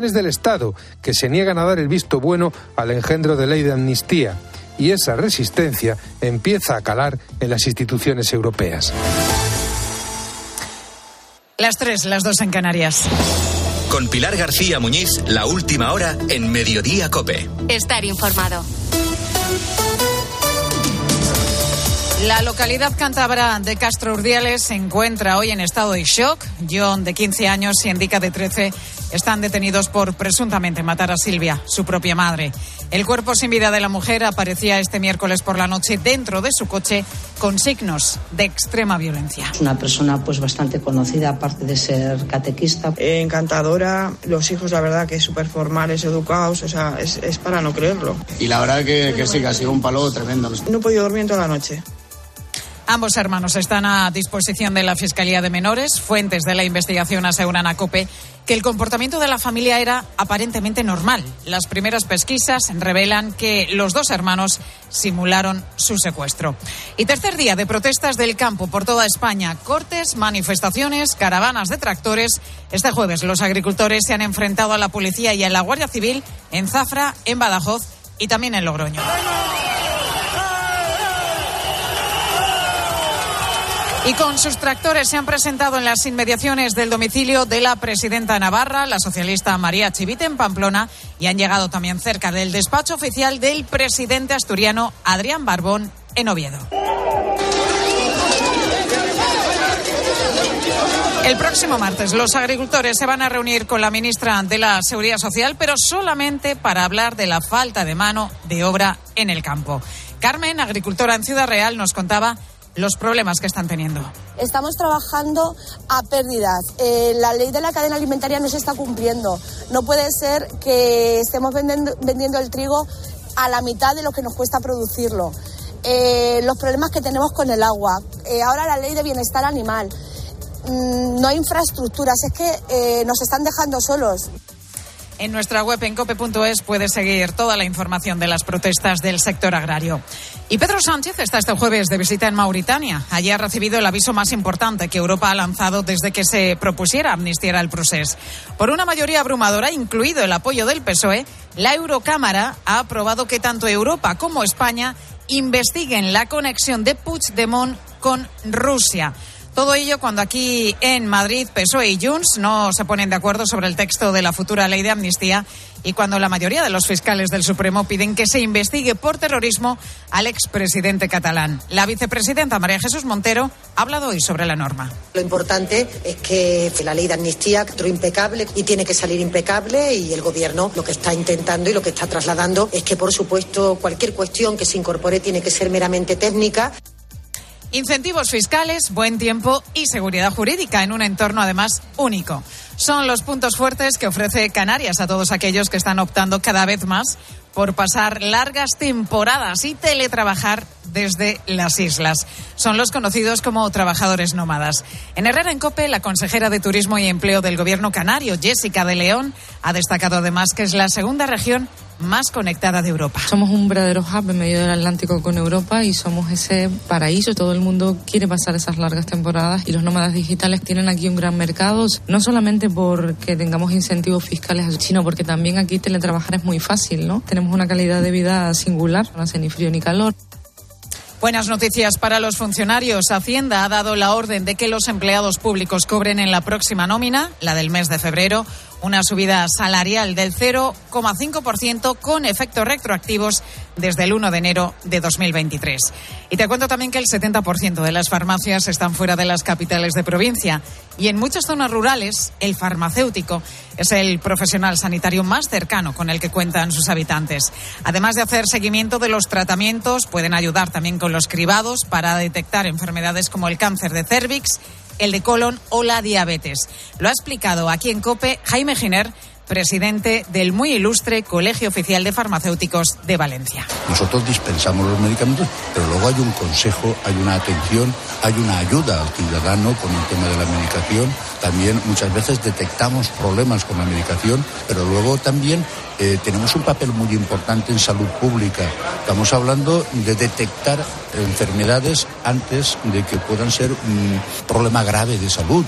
del Estado, que se niegan a dar el visto bueno al engendro de ley de amnistía. Y esa resistencia empieza a calar en las instituciones europeas. Las tres, las dos en Canarias. Con Pilar García Muñiz, la última hora en Mediodía Cope. Estar informado. La localidad cántabra de Castro Urdiales se encuentra hoy en estado de shock. John, de 15 años, y Endica, de 13, están detenidos por presuntamente matar a Silvia, su propia madre. El cuerpo sin vida de la mujer aparecía este miércoles por la noche dentro de su coche con signos de extrema violencia. Es una persona pues bastante conocida, aparte de ser catequista. encantadora, los hijos la verdad que súper formales, educados, o sea, es, es, para no creerlo. Y la verdad que, que sí, que ha sido un palo tremendo. No he podido dormir en toda la noche. Ambos hermanos están a disposición de la Fiscalía de Menores. Fuentes de la investigación aseguran a COPE que el comportamiento de la familia era aparentemente normal. Las primeras pesquisas revelan que los dos hermanos simularon su secuestro. Y tercer día de protestas del campo por toda España. Cortes, manifestaciones, caravanas de tractores. Este jueves los agricultores se han enfrentado a la policía y a la Guardia Civil en Zafra, en Badajoz y también en Logroño. Y con sus tractores se han presentado en las inmediaciones del domicilio de la presidenta Navarra, la socialista María Chivite, en Pamplona, y han llegado también cerca del despacho oficial del presidente asturiano Adrián Barbón en Oviedo. El próximo martes los agricultores se van a reunir con la ministra de la Seguridad Social, pero solamente para hablar de la falta de mano de obra en el campo. Carmen, agricultora en Ciudad Real, nos contaba los problemas que están teniendo. Estamos trabajando a pérdidas. Eh, la ley de la cadena alimentaria no se está cumpliendo. No puede ser que estemos vendiendo, vendiendo el trigo a la mitad de lo que nos cuesta producirlo. Eh, los problemas que tenemos con el agua. Eh, ahora la ley de bienestar animal. Mm, no hay infraestructuras. Es que nos están dejando solos. En nuestra web en cope.es puede seguir toda la información de las protestas del sector agrario. Y Pedro Sánchez está este jueves de visita en Mauritania. Allí ha recibido el aviso más importante que Europa ha lanzado desde que se propusiera amnistiar al proceso. Por una mayoría abrumadora, incluido el apoyo del PSOE, la Eurocámara ha aprobado que tanto Europa como España investiguen la conexión de Puigdemont con Rusia. Todo ello cuando aquí en Madrid PSOE y Junts no se ponen de acuerdo sobre el texto de la futura ley de amnistía y cuando la mayoría de los fiscales del Supremo piden que se investigue por terrorismo al expresidente catalán. La vicepresidenta María Jesús Montero ha hablado hoy sobre la norma. Lo importante es que la ley de amnistía entró impecable y tiene que salir impecable y el gobierno lo que está intentando y lo que está trasladando es que por supuesto cualquier cuestión que se incorpore tiene que ser meramente técnica. Incentivos fiscales, buen tiempo y seguridad jurídica en un entorno además único. Son los puntos fuertes que ofrece Canarias a todos aquellos que están optando cada vez más por pasar largas temporadas y teletrabajar desde las islas. Son los conocidos como trabajadores nómadas. En Herrera en Cope, la consejera de Turismo y Empleo del Gobierno canario, Jessica de León, ha destacado además que es la segunda región más conectada de Europa. Somos un verdadero hub en medio del Atlántico con Europa y somos ese paraíso. Todo el mundo quiere pasar esas largas temporadas y los nómadas digitales tienen aquí un gran mercado, no solamente porque tengamos incentivos fiscales, sino porque también aquí teletrabajar es muy fácil, ¿no? Tenemos una calidad de vida singular, no hace ni frío ni calor. Buenas noticias para los funcionarios. Hacienda ha dado la orden de que los empleados públicos cobren en la próxima nómina, la del mes de febrero, una subida salarial del 0,5% con efectos retroactivos desde el 1 de enero de 2023. Y te cuento también que el 70% de las farmacias están fuera de las capitales de provincia y en muchas zonas rurales el farmacéutico es el profesional sanitario más cercano con el que cuentan sus habitantes. Además de hacer seguimiento de los tratamientos, pueden ayudar también con los cribados para detectar enfermedades como el cáncer de cervix el de colon o la diabetes. Lo ha explicado aquí en COPE Jaime Giner, presidente del muy ilustre Colegio Oficial de Farmacéuticos de Valencia. Nosotros dispensamos los medicamentos, pero luego hay un consejo, hay una atención, hay una ayuda al ciudadano con el tema de la medicación. También muchas veces detectamos problemas con la medicación, pero luego también eh, tenemos un papel muy importante en salud pública. Estamos hablando de detectar enfermedades antes de que puedan ser un problema grave de salud.